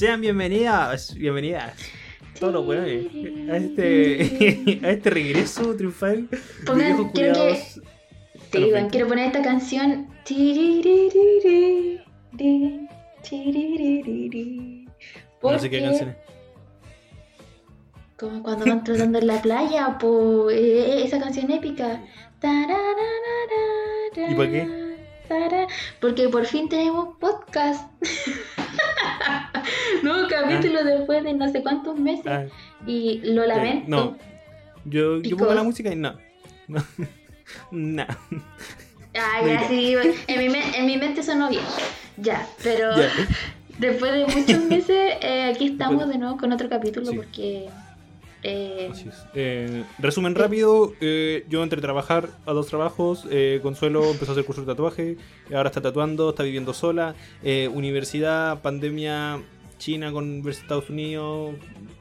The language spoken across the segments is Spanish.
Sean bienvenidas, bienvenidas. Todos los weones a este, a este regreso triunfal de Pongan- viejos quiero que-. Te digo, 20. quiero poner esta canción. Tiriririri. No sé qué Porque- canción es. Como cuando van trotando en la playa, po, eh, esa canción épica. ¿Y por qué? Porque por fin tenemos podcast. Nuevo capítulo después de no sé cuántos meses. Ah, Y lo lamento. no. yo, yo pongo la música y no. No. no. Ah, No, ya, sí. En mi, en mi mente sonó bien. Ya, pero Ya. después de muchos meses, eh, aquí estamos Después- de nuevo con otro capítulo Sí. porque. Eh. Eh, resumen rápido, eh, yo entre trabajar a dos trabajos, eh, Consuelo empezó a hacer curso de tatuaje, ahora está tatuando, está viviendo sola, eh, universidad, pandemia, China con Estados Unidos,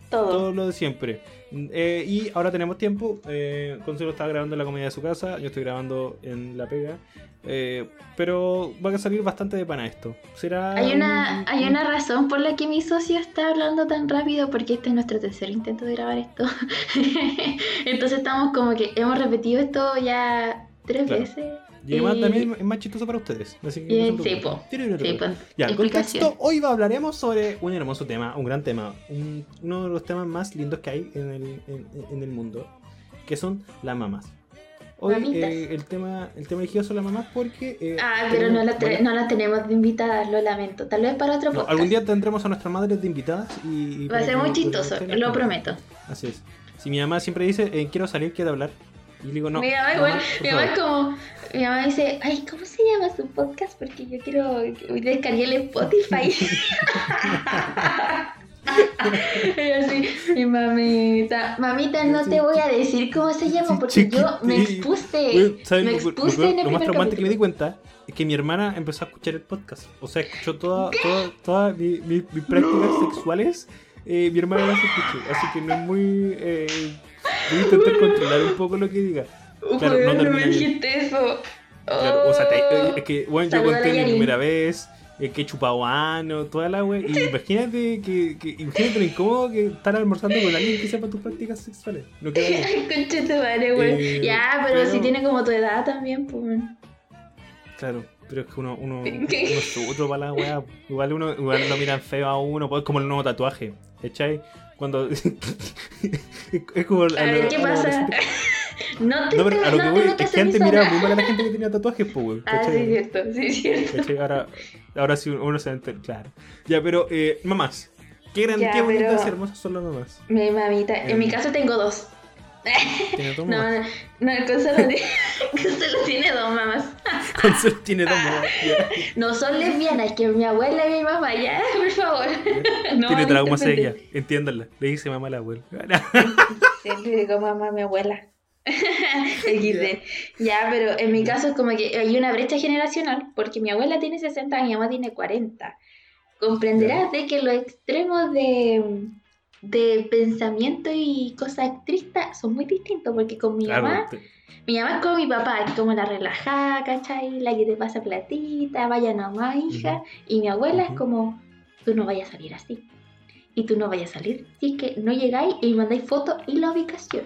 todo. todo lo de siempre. Eh, y ahora tenemos tiempo, eh, Consuelo está grabando en la comedia de su casa, yo estoy grabando en La Pega, eh, pero va a salir bastante de pana esto. Será... Hay una, un- hay una razón por la que mi socio está hablando tan rápido, porque este es nuestro tercer intento de grabar esto. Entonces estamos como que hemos repetido esto ya tres Claro. veces. Y además y- también es más chistoso para ustedes. Así que y- no sí, preocupen. po. Sí, Ya, contexto, hoy hablaremos sobre un hermoso tema, un gran tema, un- uno de los temas más lindos que hay en el, en, en el mundo, que son las mamás. Hoy eh, el tema el tema elegido son las mamás porque... eh, Ah, pero no la, varias- no la tenemos de invitadas, lo lamento. Tal vez para otro no, podcast. algún día tendremos a nuestras madres de invitadas y... y Va a ser muy chistoso, lo prometo. Así es. Si mi mamá siempre dice, eh, quiero salir, quiero hablar. Y le digo, no. mi mamá igual, mi mamá favor". es como, mi mamá dice, ay, ¿cómo se llama su podcast? Porque yo quiero, descargué el Spotify. y así, mi mamita, mamita, no te voy a decir cómo se llama porque yo me expuse, Güey, ¿sabes me lo- lo, expuse peor- en el lo más traumante que me di cuenta es que mi hermana empezó a escuchar el podcast. O sea, escuchó toda, toda, todas mi- mi- mis prácticas sexuales. eh, mi hermana las escuchó. Así que no es muy. Eh, voy a intentar controlar un poco lo que diga. Claro, no no, me dijiste eso. Claro, o sea, te- Oh. eh, es que, bueno, yo conté la mi primera vez. eh, que he chupado ano, toda la wea. Y imagínate que, que imagínate lo incómodo que estar almorzando con alguien que sepa tus prácticas sexuales. No queda bien. Concha tu madre. Eh, ya, pero, pero- si tiene como tu edad también, pues. Claro, pero es que uno, uno, uno otro para la weá. Igual uno igual lo miran feo a uno, pues es como el nuevo tatuaje. ¿Cachai? Cuando. es como. A ver, ¿qué pasa? No te No, pero a lo no que voy es que antes mi miraba muy mal a la gente que tenía tatuajes, pues. Ah, cierto, sí, cierto. ¿Cachai? Ahora, ahora sí uno se enter, claro. Ya, pero, eh, mamás. Qué grandes, Ya, qué bonitas y hermosas son las mamás. Mi mamita, en Eh. mi caso tengo dos. No, no, no, el Consuelo tiene, Consuelo tiene dos mamás. Consuelo tiene dos mamás. No son lesbianas, que mi abuela y mi mamá, ya, por favor. No Tiene traumas ella, entiéndanla. Le dice mamá a la abuela. Siempre digo mamá a mi abuela. Ya, pero en mi caso es como que hay una brecha generacional, porque mi abuela tiene 60 y mi mamá tiene 40. Comprenderás de que los extremos de, de pensamiento y cosas tristes son muy distintos, porque con mi Claro, mamá, te- mi mamá es como mi papá, es como la relajada, ¿cachai? La que te pasa platita, vaya nomás, hija. Y mi abuela es como, tú no vayas a salir así. Y tú no vayas a salir si es que no llegáis y mandáis fotos y la ubicación.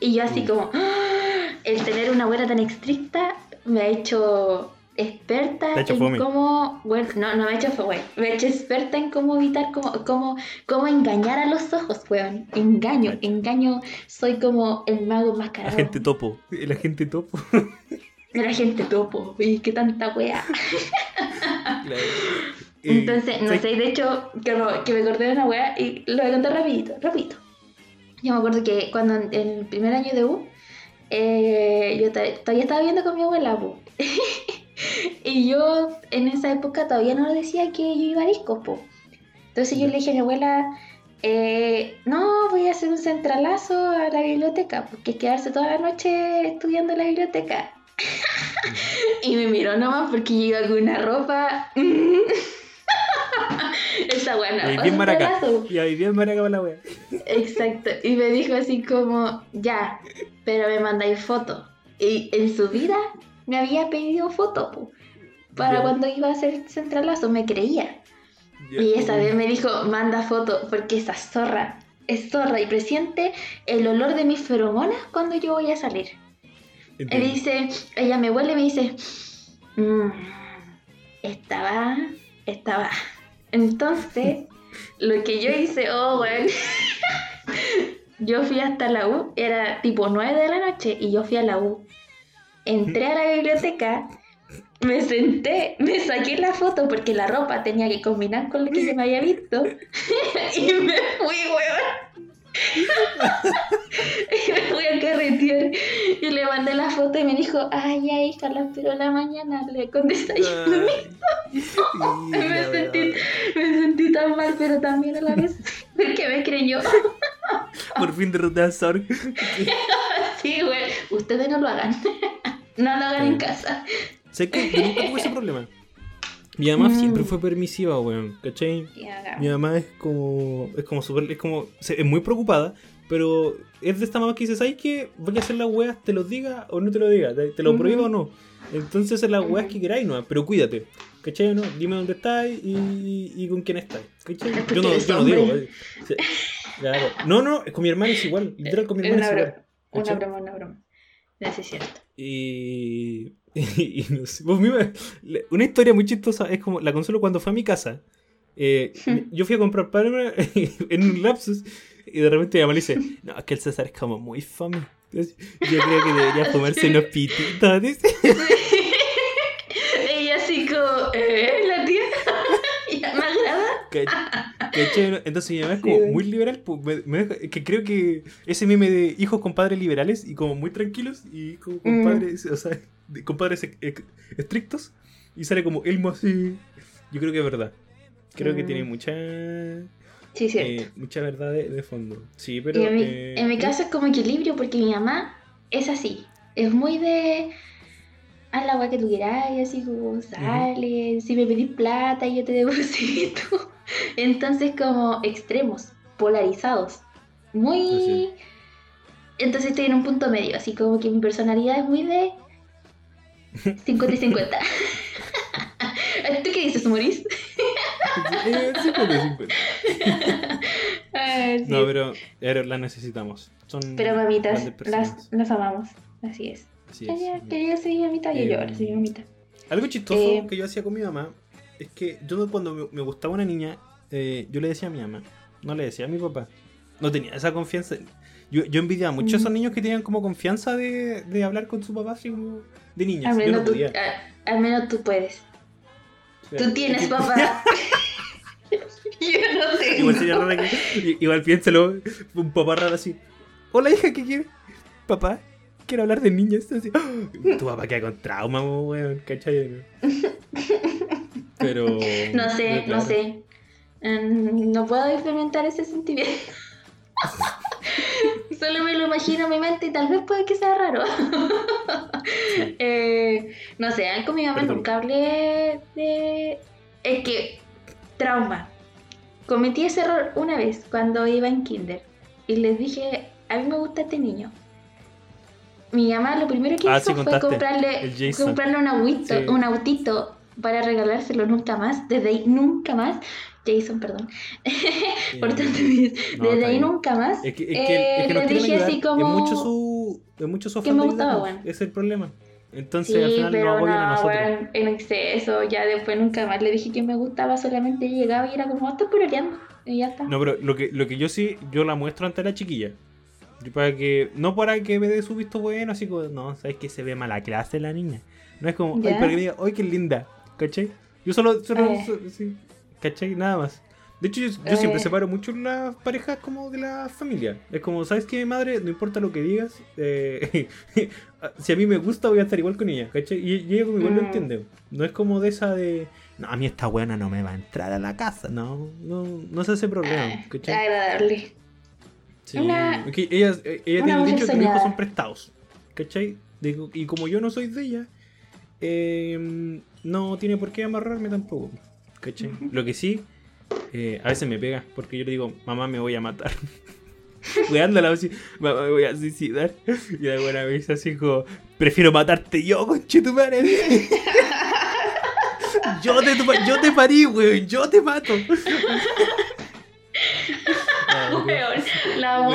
Y yo así como, ¡ah! el tener una abuela tan estricta me ha hecho experta hecho en cómo, bueno, no, no me ha hecho fome, me ha hecho experta en cómo evitar, cómo, cómo, cómo engañar a los ojos, weón. Engaño, engaño, soy como el mago La enmascarado. gente topo. La gente topo. La gente topo, y qué tanta wea. Claro. Eh, Entonces, no ¿sabes? sé, de hecho, que, me- que me acordé de una wea y lo voy a contar rapidito, rapidito. Yo me acuerdo que cuando en el primer año de U, eh, yo todavía estaba viviendo con mi abuela. y yo en esa época todavía no decía que yo iba a discos, po. Entonces yo le dije a mi abuela, eh, no, voy a hacer un centralazo a la biblioteca, porque quedarse toda la noche estudiando en la biblioteca. y me miró nomás porque yo iba con una ropa... Esa buena. Y bien maraca. Y bien maraca para la wea. Exacto. Y me dijo así como, ya, pero me mandáis fotos. Y en su vida me había pedido foto, po, para cuando iba a hacer centralazo, me creía. Y esa vez me dijo, manda foto, porque esa zorra es zorra y presiente el olor de mis feromonas cuando yo voy a salir. Y dice, ella me huele y me dice, mmm, estaba, estaba. Entonces, lo que yo hice, oh, bueno, yo fui hasta la U, era tipo 9 de la noche y yo fui a la U. Entré a la biblioteca, me senté, me saqué la foto porque la ropa tenía que combinar con lo que yo me había visto y me fui, weón. y me fui a carretear y le mandé la foto y me dijo, ay, ay, hija, la espero la mañana, le con desayuno. me, sentí, me sentí tan mal, pero también a la vez porque me creyó. Por fin derroté a Sorg. sí, güey, ustedes no lo hagan. no lo hagan en casa. Sé que yo nunca tuve ese problema. Mi mamá mm. siempre fue permisiva, weón, ¿cachai? Mi mamá es como, es como súper, es como, es muy preocupada, pero es de esta mamá que dice, ¿sabes qué? Voy a hacer las weas, te lo diga o no te lo diga, te, lo prohíbo o no. Entonces es las weas que queráis, no, pero cuídate. ¿Cachai? No? Dime dónde estás y, y con quién estás. ¿Cachai? Yo no, yo no digo. Claro. No, no, con mi hermana es igual. Literal, con mi hermana es igual. Una broma, una broma. Eso es cierto. Y y, no sé, pues, una historia muy chistosa es como la consuelo cuando fue a mi casa. Eh, yo fui a comprar pan en un lapsus y de repente mi mamá le dice: No, es que el César es como muy fome. Yo creo que debería comerse unos pititos. Ella así como: ¿Eh? ¿La tía? ¿Ya me agrada? Entonces mi mamá es como muy liberal, pues, que creo que ese meme de hijos con padres liberales y como muy tranquilos y como con mm. padres, o sea, con padres estrictos y sale como Elmo así. Yo creo que es verdad. Creo que tiene mm. mucha Sí, eh, mucha verdad de, fondo. Sí, pero. En mi, eh, en mi caso es como equilibrio porque mi mamá es así. Es muy de. Haz la agua que tú quieras, y así como sale. Si me pedís plata, yo te deposito. Entonces, como extremos, polarizados. Muy. Entonces estoy en un punto medio, así como que mi personalidad es muy de 50 y 50. ¿Tú qué dices, Maurice? 50 y 50. No, pero, pero las necesitamos. Son pero mamitas, las, las amamos. Así es. Así es. Ella quería ser mamita y yo ahora soy mamita. Algo chistoso eh, que yo hacía con mi mamá es que yo cuando me, gustaba una niña, eh, yo le decía a mi mamá, no le decía a mi papá. No tenía esa confianza. Yo, yo envidiaba mucho a esos mm. niños que tenían como confianza de, de hablar con su papá así como de niños. Al menos, tú, al, menos tú puedes. tú tienes papá. yo no tengo. Igual, que, igual piénselo, un papá raro así. Hola hija, ¿qué quieres? Papá, quiero hablar de niños. Así. Tu papá queda con trauma, weón, ¿cachai? Pero. No sé, no sé. Mm, no puedo experimentar ese sentimiento. Solo me lo imagino en mi mente y tal vez puede que sea raro. eh, no sé, con mi mamá nunca hablé de. Es que. Trauma. Cometí ese error una vez cuando iba en Kinder. Y les dije, a mí me gusta este niño. Mi mamá lo primero que ah, hizo fue comprarle, comprarle un, autito, un autito para regalárselo nunca más. Desde ahí nunca más Jason, perdón. Por tanto, desde ahí nunca más. Es que, es que, es que eh, le dije así como. Es mucho su. Es mucho su que me gustaba, bueno. Es el problema. Entonces al final pero no, no a nosotros. Bueno, en exceso, ya después nunca más le dije que me gustaba, solamente llegaba y era como, estoy peleando. Y ya está. No, pero lo que, lo que yo sí, yo la muestro ante la chiquilla. Para que, no para que me dé su visto bueno, así como, no, sabes que se ve mala clase la niña. No es como, ay, para que diga, ay, qué linda, ¿cachai? Yo solo, solo, eh. sí, ¿Cachai? Nada más. De hecho, yo, siempre eh. separo mucho las parejas como de la familia. Es como, ¿sabes qué, madre? No importa lo que digas. Eh, si a mí me gusta, voy a estar igual con ella. ¿Cachai? Y, ella como igual lo mm. entiende. No es como de esa de. No, a mí esta buena no me va a entrar a la casa. No, no, no se hace problema. Ah, ¿cachai? Agradable. Sí. Una, ella, ella tiene dicho que los hijos son prestados. ¿Cachai? y como yo no soy de ella, eh, no tiene por qué amarrarme tampoco. ¿Cachai? Lo que sí, eh, a veces me pega porque yo le digo, mamá, me voy a matar. Weándola así, mamá, me voy a suicidar. Y la buena vez así como, prefiero matarte yo, conche tu madre. Yo te, yo te parí, weón. Yo te mato. Weón, la amo.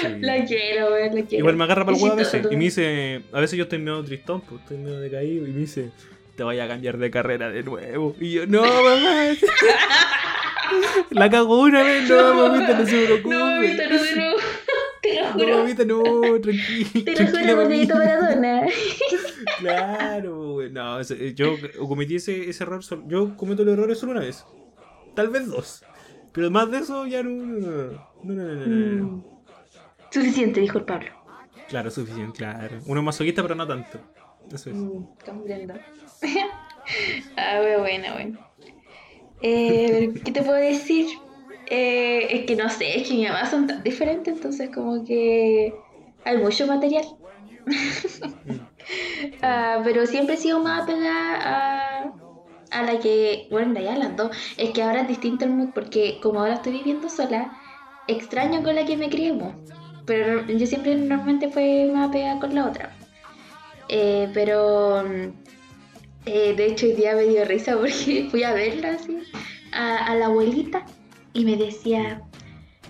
Sí. La quiero, weón, la quiero. Igual me agarra para el huevo a veces. Y me dice, a veces yo estoy medio tristón, pues estoy medio decaído. Y me dice, te voy a cambiar de carrera de nuevo. Y yo, no, mamá. La cago una vez, no, mamita, no se preocupe. No, mamita, no de nuevo. Te lo No, juro. mamita, no, tranquila. Te lo juro, Margarito Maradona. Claro, güey. No, ese- yo cometí ese, ese error. sol- Yo cometo el error solo una vez. Tal vez dos. Pero más de eso ya no. No, no, no, no, no, no, no. Mm. Suficiente, dijo el Pablo. Claro, suficiente, claro. Uno es masoquista, pero no tanto. Eso es. Mm, comprendo. ah, bueno, bueno, bueno. Eh, ¿Qué te puedo decir? Eh, es que no sé, es que mi mamá son tan diferentes, entonces como que hay mucho material. Ah, pero siempre he sido más apegada a, a la que, bueno, de allá las dos. Es que ahora es distinto el mood porque como ahora estoy viviendo sola, extraño con la que me criemos. Pero yo siempre normalmente fue más apegada con la otra. Eh, pero mm, eh, de hecho hoy día me dio risa porque fui a verla así, a, a la abuelita y me decía,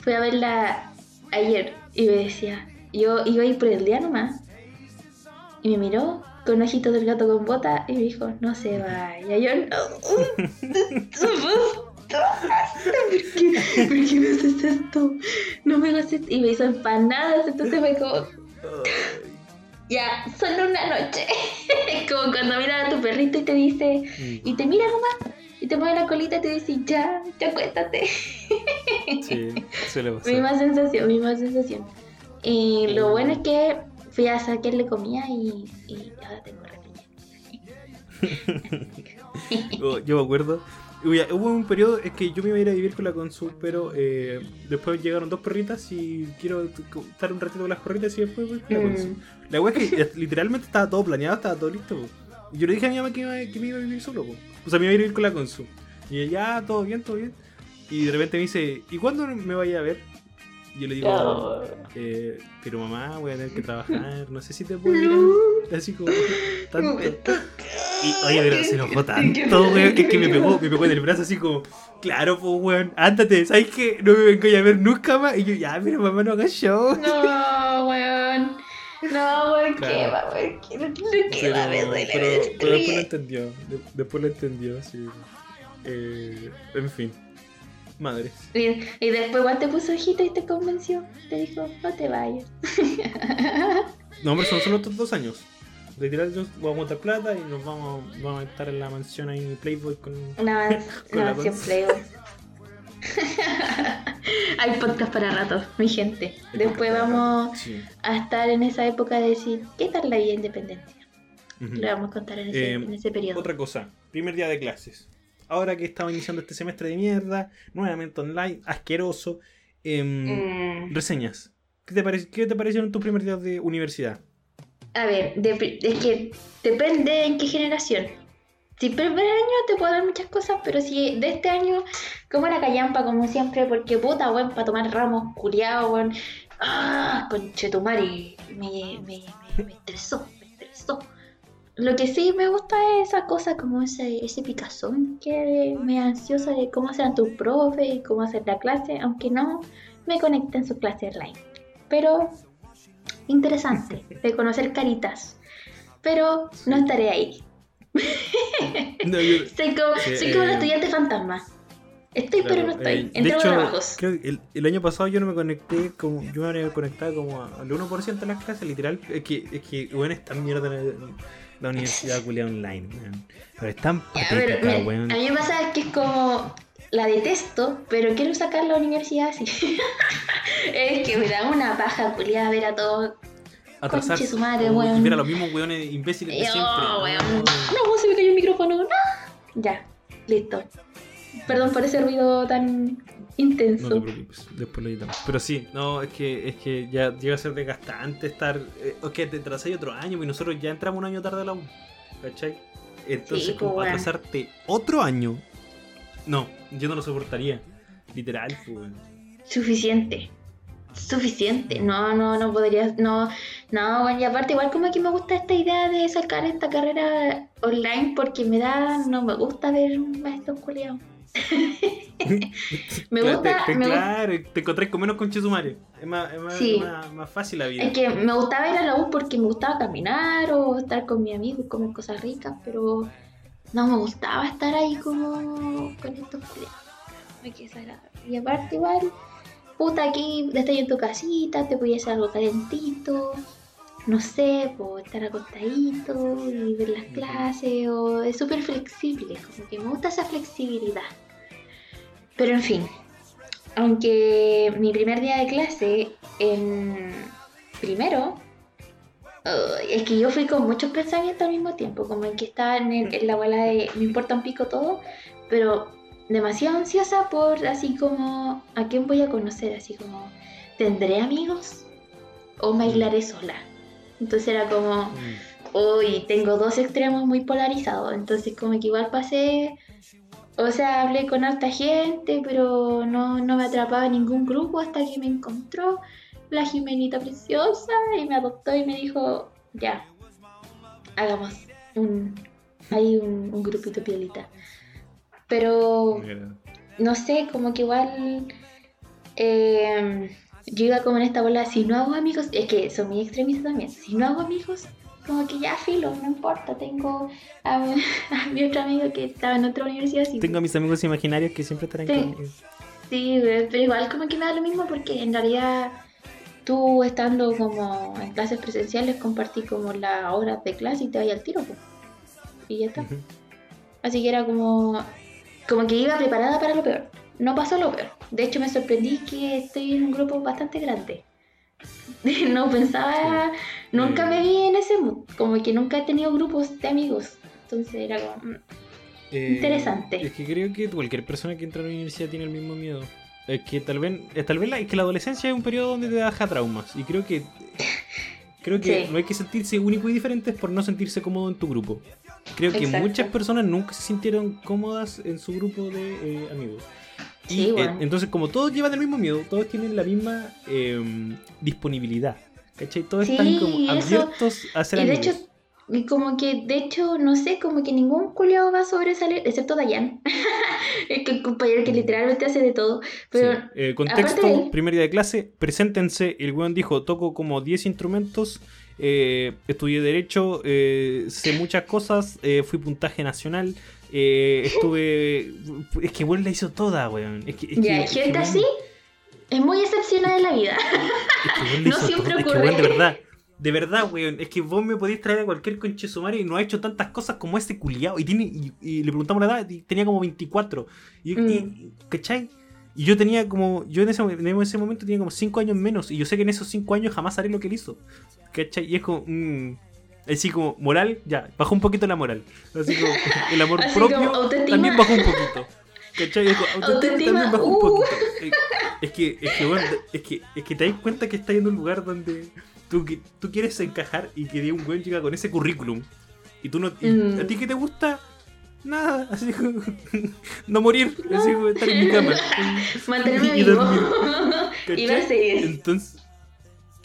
fui a verla ayer y me decía, yo iba a ir por el día nomás y me miró con ojitos del gato con bota y me dijo, no se vaya. Yo no. ¿Por qué, ¿Por qué me haces esto? No me esto. Y me hizo empanadas, entonces me como, ya, solo una noche. Como cuando miras a tu perrito y te dice, Mm, y te mira nomás, y te mueve la colita y te dice, ya, ya acuéstate. Sí, suele pasar. Misma sensación, misma sensación. Y lo bueno es que fui a sacarle comida y, y ahora tengo repilla. Oh, yo me acuerdo. Uy, hubo un periodo, es que yo me iba a ir a vivir con la Consu, pero eh, después llegaron dos perritas y quiero estar un ratito con las perritas y después voy con la Consu. Mm. La wea es que literalmente estaba todo planeado, estaba todo listo. po. Y yo le dije a mi mamá que, iba, que me iba a vivir solo. po. O sea, me iba a vivir con la Consu. Y ella, ya, todo bien, todo bien. Y de repente me dice, ¿y cuándo me vaya a ver? Yo le digo, No. eh, pero mamá, voy a tener que trabajar, no sé si te puedo mirar así como tanto. Y oye, pero se enojó tanto, weón, es que me pegó, me pegó en el brazo así como, claro, pues weón, ándate, ¿sabes qué? No me vengo a ver nunca más. Y yo, ya, pero mamá, no hagas show. No, weón. No, ¿por qué? Claro. va? ¿Por qué? Pero, la pero, me pero después lo entendió, de- después lo entendió, sí. Eh, en fin, madres. Y, y después igual te puso ojito y te convenció. Te dijo, no te vayas. No, hombre, son solo estos dos años. Literal, yo voy a montar plata y nos vamos, vamos a estar en la mansión ahí, Playboy con... Una, Con una la siempre. Hay podcast para rato, mi gente. Después vamos Sí. a estar en esa época de decir, ¿qué tal la vida de independencia? Ujú. Le vamos a contar en ese, Eh, en ese periodo. Otra cosa, primer día de clases. Ahora que estamos iniciando este semestre de mierda, nuevamente online, asqueroso. em, Mm, Reseñas. ¿Qué te, parec- ¿Qué te parecieron tus primeros días de universidad? A ver, dep- es que depende en qué generación. Si primer año te puedo dar muchas cosas, pero si de este año, como la callampa, como siempre, porque puta, weón, para tomar ramos, culiao, weón. Ah, conchetumari, me, me, me, me estresó. Lo que sí me gusta es esa cosa, como ese, ese picazón que me ansiosa de cómo serán tus profes y cómo hacer la clase, aunque no me conecte en su clase online. Pero interesante de conocer caritas. Pero no estaré ahí. No, yo- Soy como, soy como eh, la estudiante fantasma. Estoy pero no estoy. eh, Entre de hecho, trabajos. creo que el, el año pasado yo no me conecté como. Yo me habría conectado como al 1% de las clases, literal. Es que, es que bueno, es tan mierda la, la universidad culia online, weón. Pero es tan Ya, pero, patética, weón. a mí me pasa que es como. La detesto, pero quiero sacar la universidad así. es que me da una paja culiada ver a todos. Atrasarse. conche su madre, weón. y ver a los mismos weones imbéciles de siempre. oh, weón. No. No, se me cayó el micrófono. No. Ya, listo. Perdón por ese ruido tan intenso. No te preocupes, después lo editamos. Pero sí, no, es que, es que ya llega a ser desgastante estar. Eh, es que te atrasáis otro año y nosotros ya entramos un año tarde a la U. ¿Cachai? Entonces, Sí, como pues, weón. atrasarte otro año. No, yo no lo soportaría. Literal, pues. Suficiente. Suficiente. No, no, no podría. No, no, bueno, y aparte, igual como que me gusta esta idea de sacar esta carrera online porque me da, no me gusta ver a estos culiados. me gusta, te, te- me gusta- claro, te encontrás con menos conches. Es más, es más, Sí. más, más fácil la vida. Es que me gustaba ir a la U porque me gustaba caminar o estar con mi amigo y comer cosas ricas, pero no me gustaba estar ahí como con estos culiados. Y aparte igual, puta, aquí estás en tu casita, te podías hacer algo calentito, no sé, pues estar acostadito y ver las clases, o es súper flexible, como que me gusta esa flexibilidad. Pero en fin, aunque mi primer día de clase en primero, es que yo fui con muchos pensamientos al mismo tiempo, como en que estaba en, el- en la bola de me importa un pico todo, pero demasiado ansiosa por así como a quién voy a conocer, así como ¿tendré amigos o me aislaré sola? Entonces era como, Mm. Hoy tengo dos extremos muy polarizados, entonces como que igual pasé, o sea, hablé con harta gente, pero no, no me atrapaba ningún grupo hasta que me encontró la Jimenita preciosa y me adoptó y me dijo, ya, hagamos un, hay un, un grupito piolita. Pero no sé, como que igual eh, yo iba como en esta bola, si no hago amigos, es que son muy extremistas también, si no hago amigos, como que ya filo, no importa, tengo a, mi- a mi otro amigo que estaba en otra universidad, sí, Tengo a mis amigos imaginarios que siempre estarán Sí. conmigo. sí, pero igual como que me da lo mismo porque en realidad tú estando como en clases presenciales compartí como las horas de clase y te vayas al tiro, pues. y ya está. Así que era como, como que iba preparada para lo peor. No pasó lo peor. De hecho, me sorprendí que estoy en un grupo bastante grande. No pensaba, nunca me vi en ese mood. Como que nunca he tenido grupos de amigos. Entonces era como, mm, Eh, Interesante. Es que creo que cualquier persona que entra a la universidad tiene el mismo miedo. Es que tal vez, eh, tal vez la, es que la adolescencia es un periodo donde te deja traumas. Y creo que creo que Sí. no hay que sentirse único y diferente por no sentirse cómodo en tu grupo. Creo que Exacto. muchas personas nunca se sintieron cómodas en su grupo de eh, amigos. Y eh, entonces, como todos llevan el mismo miedo, todos tienen la misma em, disponibilidad. ¿Cachai? Todos Sí, están como eso- abiertos a ser y de amigos. hecho, y como que, de hecho, no sé, como que ningún culiao va a sobresalir, excepto Dayan. que el compañero que literalmente hace de todo. Pero Sí. Eh, contexto, de primer día de clase, preséntense. El weón dijo, toco como 10 instrumentos, eh, estudié Derecho, eh, sé muchas cosas, fui puntaje nacional, eh, estuve... Es que weón la hizo toda, weón. Es que, es ya, es que, gente así es muy excepcional en la vida. es que no siempre. Es que ocurre. de verdad. De verdad, weón. Es que vos me podéis traer a cualquier conche sumario y no ha hecho tantas cosas como este culiao. Y, tiene, y, y le preguntamos la edad y tenía como 24. Y, Mm. y- ¿Cachai? Y yo tenía como. Yo en ese, en ese momento tenía como 5 años menos. Y yo sé que en esos 5 años jamás haré lo que él hizo. ¿Cachai? Y es como. mm, así como, moral, ya, bajó un poquito la moral. Así como, el amor Así propio también bajó un poquito. ¿Cachai? Autoestima, también bajó un uh. poquito. Eh, Es que, es que, bueno, es que, es que te das cuenta que estás en un lugar donde tú, tú quieres encajar y que de un buen llega con ese currículum. Y tú no. y Mm. ¿A ti qué te gusta? Nada, así como. no morir, así como estar en mi cama. Mantenerme Y vivo. y ¿Cachai? ver. Entonces.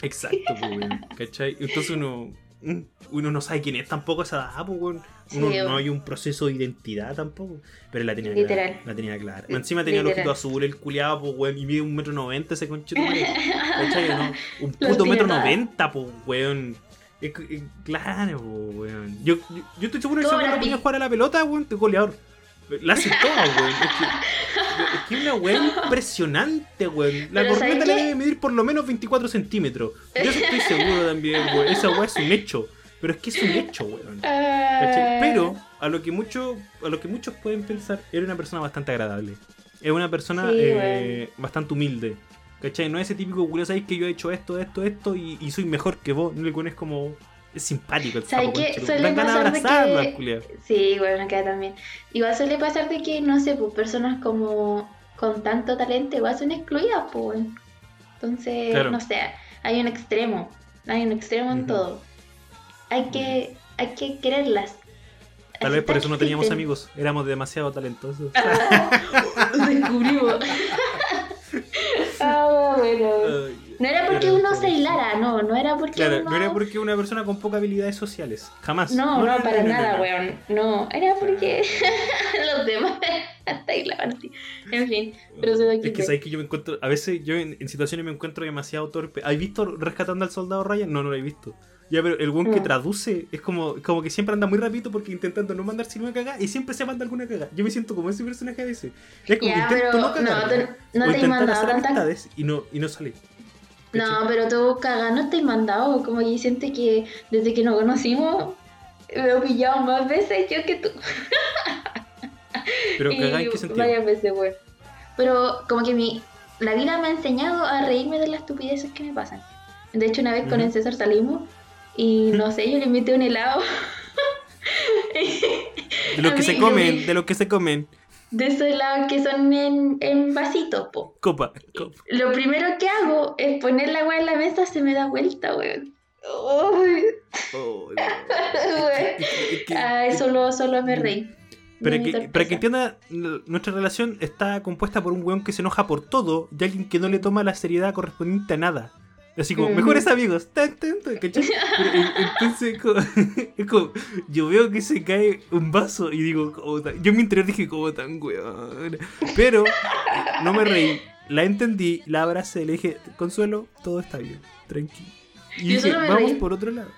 Exacto, pues. ¿Cachai? Entonces uno. Mm, Uno no sabe quién es tampoco esa edad, pues, weón. Uno, Sí, no weón. hay un proceso de identidad tampoco. Pero la tenía Literal. clara. La tenía clara. Encima tenía el ojito azul, el culiado, pues, weón. Y mide un metro noventa ese conchito. ¿Cachai o no? Un puto metro noventa, pues, weón. Claro, pues, weón. Yo, yo, yo estoy seguro que si Como me Brad ponía a Pitt. jugar a la pelota, weón, te goleador. La hace toda, weón. Es que, es una weón impresionante, weón. La Pero ¿sabes corneta le debe medir por lo menos 24 centímetros. Yo eso estoy seguro también, weón. Esa weón es un hecho. Pero es que es un hecho, weón. Ah, Pero a lo que mucho, a lo que muchos pueden pensar, era una persona bastante agradable. Es una persona Sí, eh, bastante humilde. ¿Cachai? No es ese típico culo, sabéis que yo he hecho esto, esto, esto y, y soy mejor que vos. No le pones como. Es simpático el conche, Suele pasar de que-. Sí, bueno, acá también. Igual suele pasar de que, no sé, pues personas como con tanto talento igual son excluidas, pues. Entonces, Claro. no sé, hay un extremo, hay un extremo en todo. Hay que, hay que quererlas. Tal vez por eso no que teníamos amigos. Éramos demasiado talentosos. Ah, descubrimos. ah, bueno. Ay, No era porque uno se hilara, no, no era porque Claro, uno... no era porque una persona con pocas habilidades sociales. Jamás. No, no, para no, nada, no. weón. No, era porque los demás hasta ahí la partí. En fin, pero se Es que quité. sabes que yo me encuentro, a veces yo en, en situaciones me encuentro demasiado torpe. ¿Has visto Rescatando al Soldado Ryan? No, no lo he visto. Ya, pero el buen que No. traduce es como, como que siempre anda muy rápido porque intentando no mandar sino una cagada y siempre se manda alguna cagada. Yo me siento como ese personaje a veces. Es como Ya, que intento pero no no, cagar. te- no te he mandado hacer tanta amistades y no, y no sale. No, pero tú te he mandado. Como que siente que desde que nos conocimos me he pillado más veces yo que tú. Pero cagada en qué sentido. Varias veces, güey. Pero como que mi, la vida me ha enseñado a reírme de las estupideces que me pasan. De hecho, una vez con el César salimos y no sé, yo le invité un helado. De lo que mí- se comen, de lo que se comen. De esos helados que son en, en vasitos, po. Copa. copa. Lo primero que hago es poner la agua en la mesa, se me da vuelta, weón. Uy, Oh, que- Ay, solo, solo me reí. Para que, para que entienda, nuestra relación está compuesta por un weón que se enoja por todo y alguien que no le toma la seriedad correspondiente a nada. Así como, mejores amigos. Tan, tan, tan, ¿cachai? Entonces, como- es como, yo veo que se cae un vaso y digo, como tan- yo en mi interior dije, como tan weón. Pero eh, no me reí, la entendí, la abracé, le dije, Consuelo, todo está bien, tranquilo. Y Yo dije, vamos reí. por otro lado.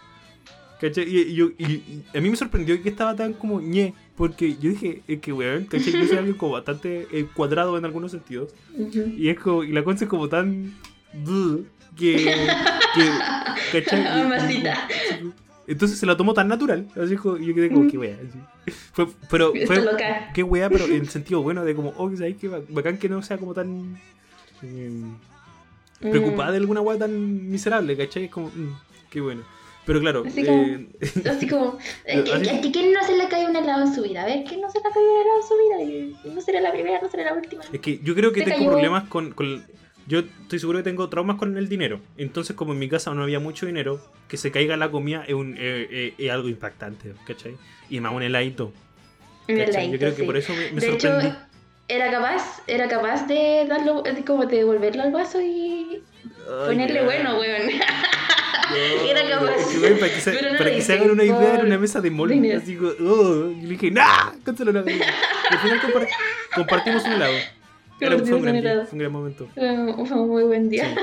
¿Cachai? Y, y yo- y- y a mí me sorprendió que estaba tan como ñe, porque yo dije, es que weón, ¿cachai? Yo soy alguien como bastante eh, cuadrado en algunos sentidos. Y es como, y la concha es como tan. Que. que. Y- Mamacita. Entonces se la tomó tan natural. Así yo quedé como, qué wea. Fue, pero fue. loca. Qué wea, pero en sentido bueno, de como, oh, ¿sabes qué? Bacán que no sea como tan. eh, preocupada de alguna wea tan miserable, ¿cachai? Es como, mm, qué bueno. Pero claro, Así como- eh, Mm. Así como, eh, Así- que- ¿quién no se le cae un helado en su vida? A ver, ¿quién no se le cae un helado en su vida? Y no será la primera, no será la última. Es que yo creo que Se tengo cayó. problemas con, con- Yo estoy seguro que tengo traumas con el dinero. Entonces, como en mi casa no había mucho dinero, que se caiga la comida es, un, eh, eh, es algo impactante, ¿cachai? Y más un heladito. Un Yo creo que sí. por eso me, me de hecho, sorprendí. era capaz, era capaz de darlo, de como de devolverlo al vaso y ponerle bueno, weón. no, era capaz. que, para que se, no para que se hagan una idea, era una mesa de dinero. Así oh, y le dije, ¡nah! Cántalo la al final compar- compartimos un helado. Era, fue, un gran día, fue un gran momento. Fue un fue un muy buen día.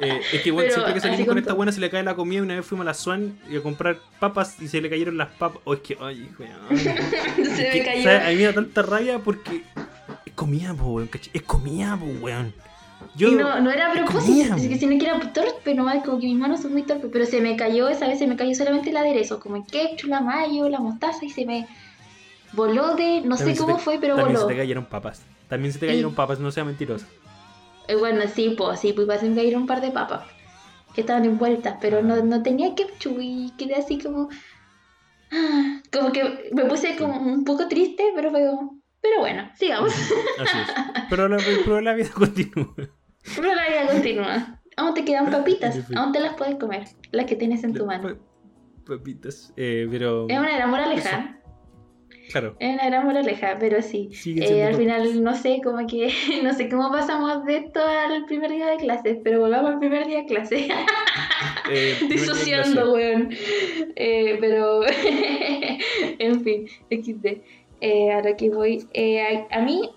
Eh, es que bueno, siempre que salimos con esta buena se le cae la comida. Una vez fuimos a la Swan y a comprar papas y se le cayeron las papas. Oh, es que, ay, weón. se Es me que, cayó. ¿sabes? A mí me da tanta rabia porque es comida, po, weón. ¿cachai? Es comida, po, weón. Yo, y no, no era a propósito, es que sino que era torpe nomás, como que mis manos son muy torpes, pero se me cayó, esa vez se me cayó solamente el aderezo, como el ketchup, la mayo, la mostaza, y se me voló de, no sé También se cómo te- fue, pero También voló. se te cayeron papas. También se te cayeron papas, no sea mentirosa. Eh, Bueno, sí, pues sí, pues se me cayeron un par de papas que estaban envueltas, pero no, no tenía ketchup y quedé así como... ah, Como que me puse como un poco triste, pero fue como... Pero bueno, sigamos. Así es. Pero la, pero la vida continúa. Pero la vida continúa. Aún te quedan papitas, aún te las puedes comer, las que tienes en tu mano. Pa- Papitas. Eh, pero. Es una gran moraleja. Claro. Es una gran moraleja, pero sí. Eh, al final, no sé, como que, no sé cómo pasamos de esto al primer día de clases, pero volvamos al primer día de clase. Eh, Disociando, weón. Eh, pero, en fin, XD. Eh, a lo que voy. Eh, a, a mí,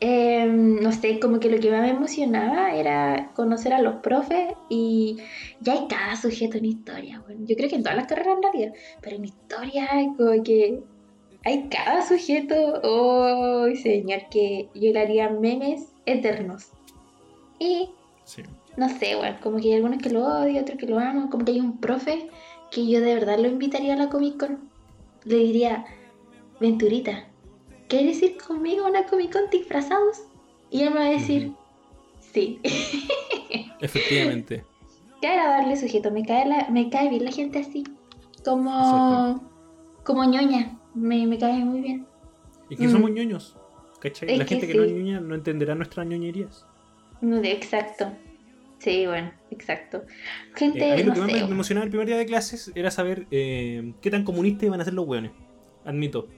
eh, no sé, como que lo que más me emocionaba era conocer a los profes y ya hay cada sujeto en historia, weón. Yo creo que en todas las carreras en realidad, pero en historia como que hay cada sujeto, oh señor, que yo le haría memes eternos. Y Sí. no sé, bueno, como que hay algunos que lo odio, otros que lo amo, como que hay un profe que yo de verdad lo invitaría a la Comic Con. Le diría, Venturita, ¿quieres ir conmigo a una Comic Con disfrazados? Y él me va a decir, sí. Efectivamente. Qué agradable sujeto, me cae, la- me cae bien la gente así, como, Exacto. como ñoña, me, me cae muy bien. Y que Mm. somos ñoños. ¿Cachai? Es La gente que no es ñoña no entenderá nuestras ñoñerías. Exacto. Sí, bueno, exacto. Eh, Gente, a mí lo que más me emocionaba el primer día de clases era saber eh, qué tan comunistas iban a ser los hueones. Admito.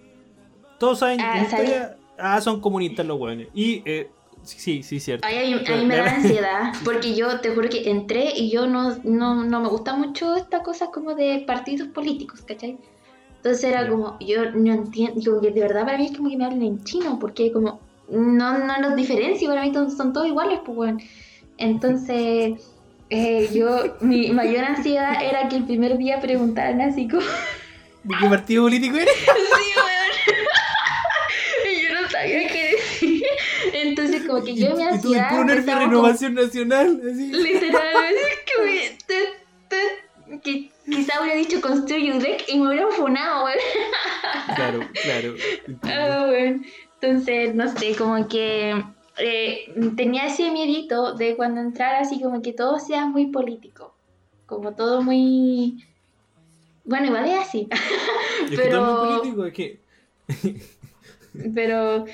Todos saben Ah, en ¿sabes? historia, ah, son comunistas los hueones. Y eh, Sí, sí, sí, cierto. Ay, a mí, a Pero mí me da ansiedad, porque yo te juro que entré y yo no, no, no me gusta mucho esta cosa como de partidos políticos, ¿cachai? Entonces era como, yo no entiendo, de verdad para mí es como que me hablan en chino, porque como no, no los diferencio, para mí son, son todos iguales, pues bueno. Entonces, eh, yo, mi mayor ansiedad era que el primer día preguntaran así como, ¿De qué partido político eres? Sí, weón. Y yo no sabía qué decir. Entonces, como que yo Y tú, y empezaba como- renovación nacional. Así. Literal, que, me- quizá hubiera dicho construye UDEC y me hubieran funado, weón. Claro, claro. Ah. Entonces, no sé, como que eh, tenía ese miedito de cuando entrara así, como que todo sea muy político. Como todo muy. Bueno, igual es así. Es que todo es muy pero- político, es que. Pero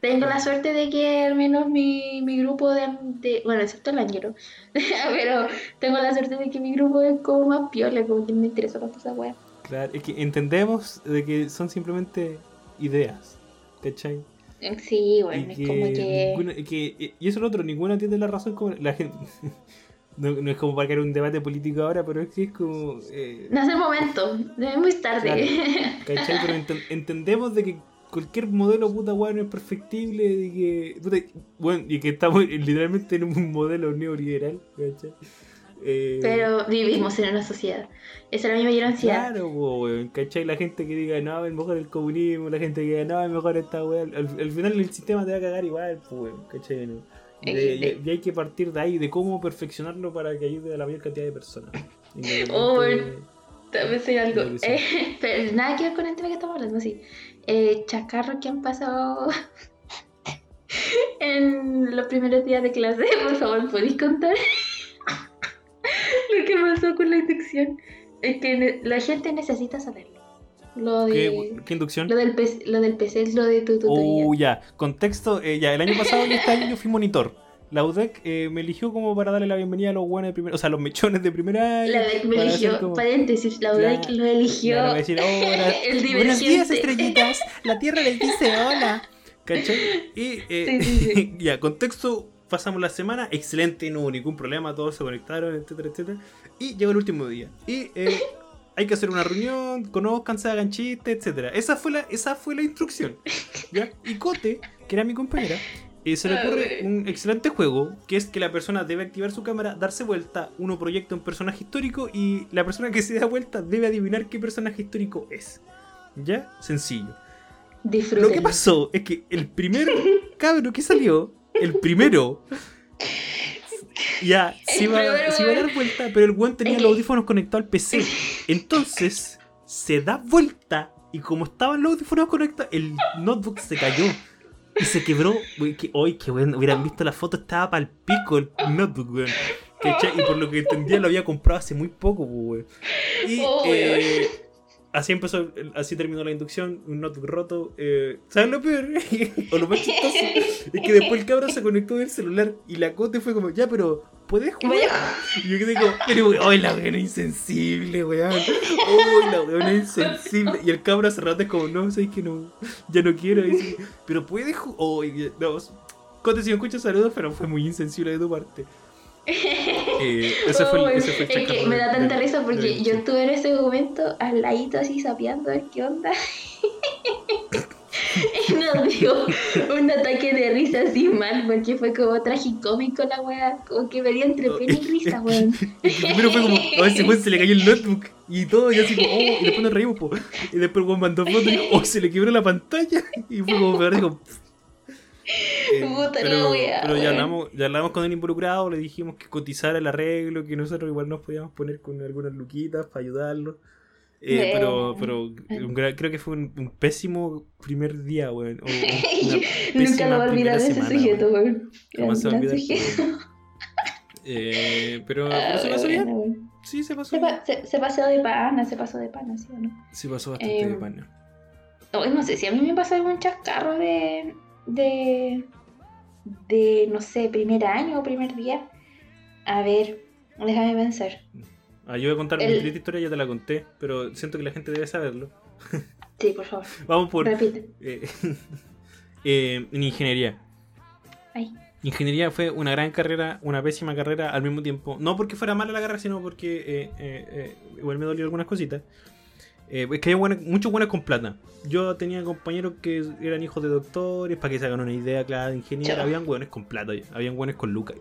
tengo la suerte de que al menos mi, mi grupo de, de- Bueno, excepto el ángelo. pero tengo la suerte de que mi grupo es como más piola, como que me interesa tanto esa wea. Claro, es que entendemos de que son simplemente ideas. ¿Cachai? Sí, bueno, y es como que. ninguna- que- y eso es lo otro, ninguno entiende la razón como la gente. No, no es como para crear un debate político ahora, pero es que es como. eh, No es el momento, es muy tarde. ¿Cachai? Pero enten- entendemos de que cualquier modelo puta weón es perfectible, de que. puta, bueno, y que estamos literalmente en un modelo neoliberal, ¿cachai? Eh, pero vivimos en una sociedad. Esa era mi mayor ansiedad. Claro, weón, ¿cachai? La gente que diga, no, es mejor el comunismo, la gente que diga, no, es mejor esta weá. Al, al final el sistema te va a cagar igual, weón, ¿cachai? No? Eh, De- y, eh. y hay que partir de ahí, de cómo perfeccionarlo para que ayude a la mayor cantidad de personas. Oh, bueno. También soy algo. Eh, pero nada que ver con el tema que estamos hablando, sí. Eh, chacarros que han pasado en los primeros días de clase. Por favor, ¿podéis contar lo que pasó con la inducción? Es que la gente necesita saberlo. Lo, de, ¿Qué, qué inducción? lo, del, PC, lo del PC lo de tu tutoría. Oh, ya. Contexto, eh, ya, el año pasado y este año yo fui monitor. La UDEC eh, me eligió como para darle la bienvenida a los buenos de primer, o sea, a los mechones de primer año. la UDEC me eligió, como- paréntesis, la UDEC lo eligió. Claro, decir, hola, el buenos días, estrellitas. La Tierra les dice hola. ¿Cachai? Y eh, Sí, sí, sí. ya, contexto, pasamos la semana, excelente, no hubo ningún problema, todos se conectaron, etcétera, etcétera. Y llegó el último día. Y eh, hay que hacer una reunión, conozcanse, hagan chistes, etcétera. Esa fue la, esa fue la instrucción. ¿ya? Y Cote, que era mi compañera, eh, se le ocurre un excelente juego, que es que la persona debe activar su cámara, darse vuelta, uno proyecta un personaje histórico y la persona que se da vuelta debe adivinar qué personaje histórico es. ¿Ya? Sencillo. Lo que Disfrútenlo. pasó es que el primer cabro que salió, el primero, ya se iba, primero, se iba a dar vuelta, pero el weón tenía los audífonos conectados al PC. Entonces, se da vuelta y como estaban los audífonos conectados, el notebook se cayó. Y se quebró. Uy, que, uy, qué bueno. Hubieran visto la foto, estaba para el pico el notebook, weón. ¿Cachai? Y por lo que entendía, lo había comprado hace muy poco, pues, weón. Y Oh, eh, así empezó, así terminó la inducción. Un notebook roto. Eh, ¿Sabes lo peor? o lo más chistoso es que después el cabrón se conectó del celular y la cote fue como, ya, pero ¿puedes jugar? Y yo quedé como, pero ¡ay, la weona insensible, weón! ¡Ay, la weona insensible! Y el cabrón hace rato es como, no, sabes que no, ya no quiero. Y dice, pero puedes jugar. ¡Ay, no! Cote, si me escuchas, saludos, pero fue muy insensible de tu parte. Eh, ese, fue el, ese fue el es que me da tanta de- risa porque yo estuve en ese momento al ladito así sapeando a ver qué onda. y nos dio un ataque de risa así mal porque fue como tragicómico la wea. Como que me dio entre pena y risa, weón. Primero fue como, a ese weón se le cayó el notebook y todo, y así como, oh, y después nos reímos, po. Y después weón mandó fotos y dijo, oh, se le quebró la pantalla. Y fue como peor, dijo, Eh, Puta la pero, wea, pero ya hablamos, ya hablamos con el involucrado, le dijimos que cotizara el arreglo, que nosotros igual nos podíamos poner con algunas luquitas para ayudarlo. Eh, pero pero un creo que fue un, un pésimo primer día, weón. Nunca lo voy a olvidar de ese sujeto, weón. Jamás se va a olvidar. Eh, pero, Ah, se pasó bueno, bien. Sí, se pasó Se, bien. pa- se- se pasó de pana, se pasó de pana, ¿sí o no? Sí, pasó bastante Eh, de pana. Oh, no sé si a mí me pasó algún chascarro de, de, de, no sé, primer año o primer día. A ver, déjame pensar. Ah, yo voy a contar mi el- triste historia, ya te la conté, pero siento que la gente debe saberlo. Sí, por favor, Vamos por. repite. eh, eh, en ingeniería. Ay. Ingeniería fue una gran carrera, una pésima carrera al mismo tiempo. No porque fuera mala la carrera, sino porque eh, eh, eh, igual me dolió algunas cositas. Eh, es que había buenas- muchos buenos con plata. Yo tenía compañeros que eran hijos de doctores, para que se hagan una idea clara de ingeniero. Chao. Habían buenos con plata, habían buenos con lucas.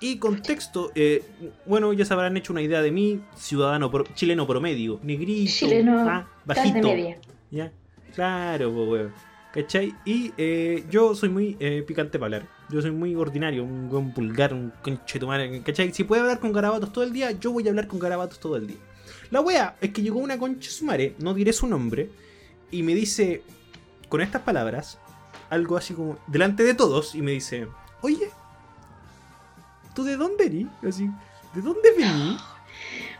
Y contexto, eh, bueno, ya se habrán hecho una idea de mí, ciudadano pro- chileno promedio, negrito, Chileno, ah, bajito. media. Ya, claro, pues, weón. ¿Cachai? Y eh, yo soy muy eh, picante para hablar. Yo soy muy ordinario, un buen vulgar, un conchetumare. ¿Cachai? Si puedo hablar con garabatos todo el día, yo voy a hablar con garabatos todo el día. La wea es que llegó una concha sumare, no diré su nombre, y me dice, con estas palabras, algo así como, delante de todos, y me dice, oye, ¿tú de dónde eres? Así, ¿de dónde venís?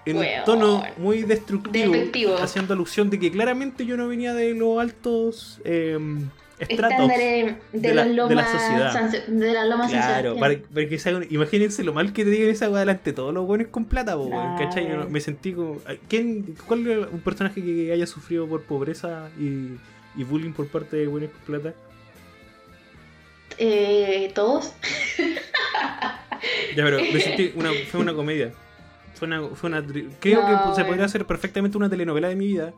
En un tono muy destructivo, haciendo alusión de que claramente yo no venía de los altos eh, estratos. De, de la- de la sociedad. De las lomas San Claro, para, para que se hagan- imagínense lo mal que te digan esa weá delante de todos los buenos con plata, po, ¿cachai? Yo me sentí como. ¿quién, ¿Cuál es un personaje que haya sufrido por pobreza y, y bullying por parte de buenos con plata? Eh, Todos. Ya, pero me sentí. Una, fue una comedia. Fue una. Fue una creo No, que se podría hacer perfectamente una telenovela de mi vida.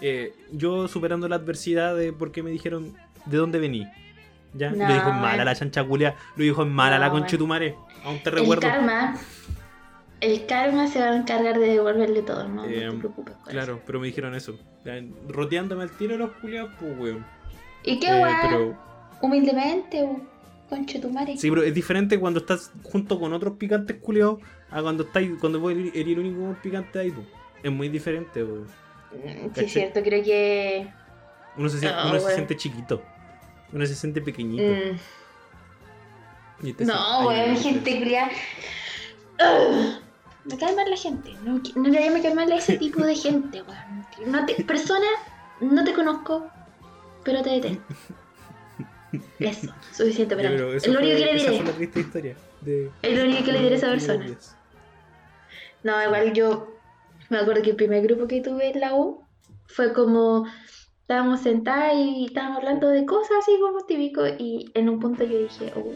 eh, yo superando la adversidad de por qué me dijeron de dónde vení. ¿Ya? No, lo dijo en mala la chancha culia, lo dijo en mala la No, concha de weón. tu madre. Aún te El recuerdo. karma. El karma se va a encargar de devolverle todo, ¿no? Eh, no te preocupes. por Claro, eso. pero me dijeron eso. Roteándome al tiro los culiados, pues, weón. ¿Y qué Eh, weá? pero, Humildemente, conche tu madre. sí, pero es diferente cuando estás junto con otros picantes culiados a cuando estáis, cuando vos eres el único picante ahí, pues. Es muy diferente, weón. Mm, Sí, es cierto, creo que. Uno se, Ah, uno se weón. siente chiquito. Uno se siente pequeñito. mm, No, weón, gente culia. Ugh. Me cae mal la gente. No, no le me cae mal a ese tipo de gente, weón. No te, persona, no te conozco, pero te detesto. Eso, suficiente para mí. pero Es lo único que le diré. fue la triste historia. De, Es lo único que le diré a esa persona. No, igual yo me acuerdo que el primer grupo que tuve en la U fue como estábamos sentadas y estábamos hablando de cosas así como típico y en un punto yo dije, "Oh,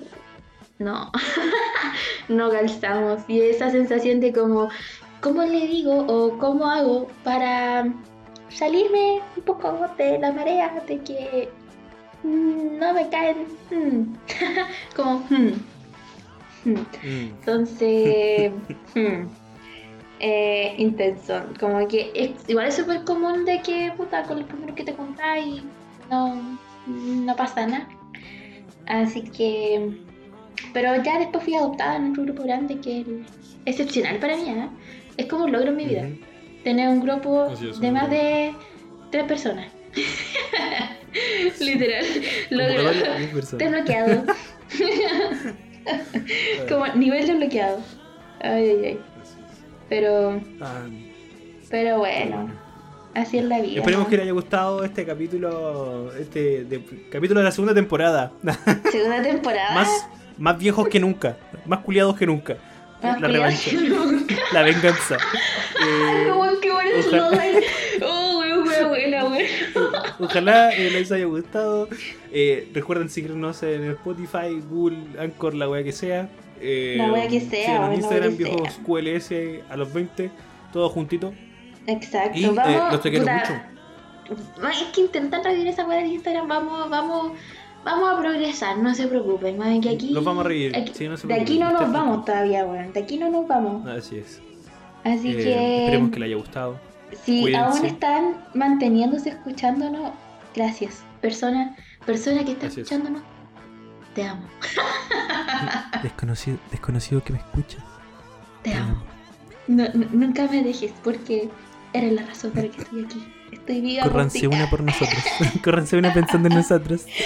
no, no calzamos. Y esa sensación de como, ¿cómo le digo o cómo hago para salirme un poco de la marea de que mm, no me caen mm, como mm. Entonces, eh, intenso. Como que es, igual es súper común de que, puta, con los primeros que te contás y no, no pasa nada. Así que, pero ya después fui adoptada en otro grupo grande que es excepcional para mí, ¿eh? Es como un logro en mi vida. Tener un grupo es, de un más de tres personas. Literal. Logro. Desbloqueado. Como nivel desbloqueado. Ay, ay, ay. Pero, Ah, pero bueno, así es la vida. Esperemos ¿no? que les haya gustado este capítulo, este de- capítulo de la segunda temporada. Segunda temporada. más, más viejos que nunca, más culiados que nunca. Más la revancha, que nunca. la venganza. Eh, qué bueno ojalá-. Oh, buena, ojalá eh, les haya gustado. Eh, recuerden seguirnos en Spotify, Google, Anchor, la wea que sea. Eh, La wea que sea, síganos en Instagram, wea viejos. QLS a los 20, todos juntitos. Exacto. Y eh, vamos, los te quiero puta, mucho. Hay que intentar revivir esa weá de Instagram. Vamos, vamos, vamos a progresar, no se preocupen. Que aquí. Nos vamos a reír, aquí- sí, no se de aquí no nos ustedes vamos todavía, weón. De aquí no nos vamos. Así es. Así Eh, que. Esperemos que les haya gustado. Si Cuídense. aún están manteniéndose escuchándonos, gracias. Persona, persona que está Gracias. escuchándonos, te amo. Desconocido, desconocido que me escucha. Te amo. No- n- nunca me dejes porque eres la razón por la que estoy aquí. Estoy viva. por ti. una por nosotros. Córranse una pensando en nosotros.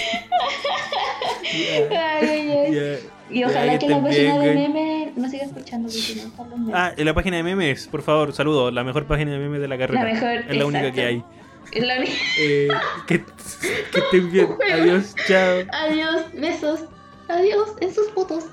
Ay, ay, ay. Ya. Y ojalá que que la página bien, de güey. meme no siga escuchando no los memes. Ah, en la página de memes, por favor, saludos. La mejor página de memes de la carrera. La mejor, es la única que hay. Es la única- Eh, que, que estén bien. Adiós, chao. Adiós, besos. Adiós en sus fotos.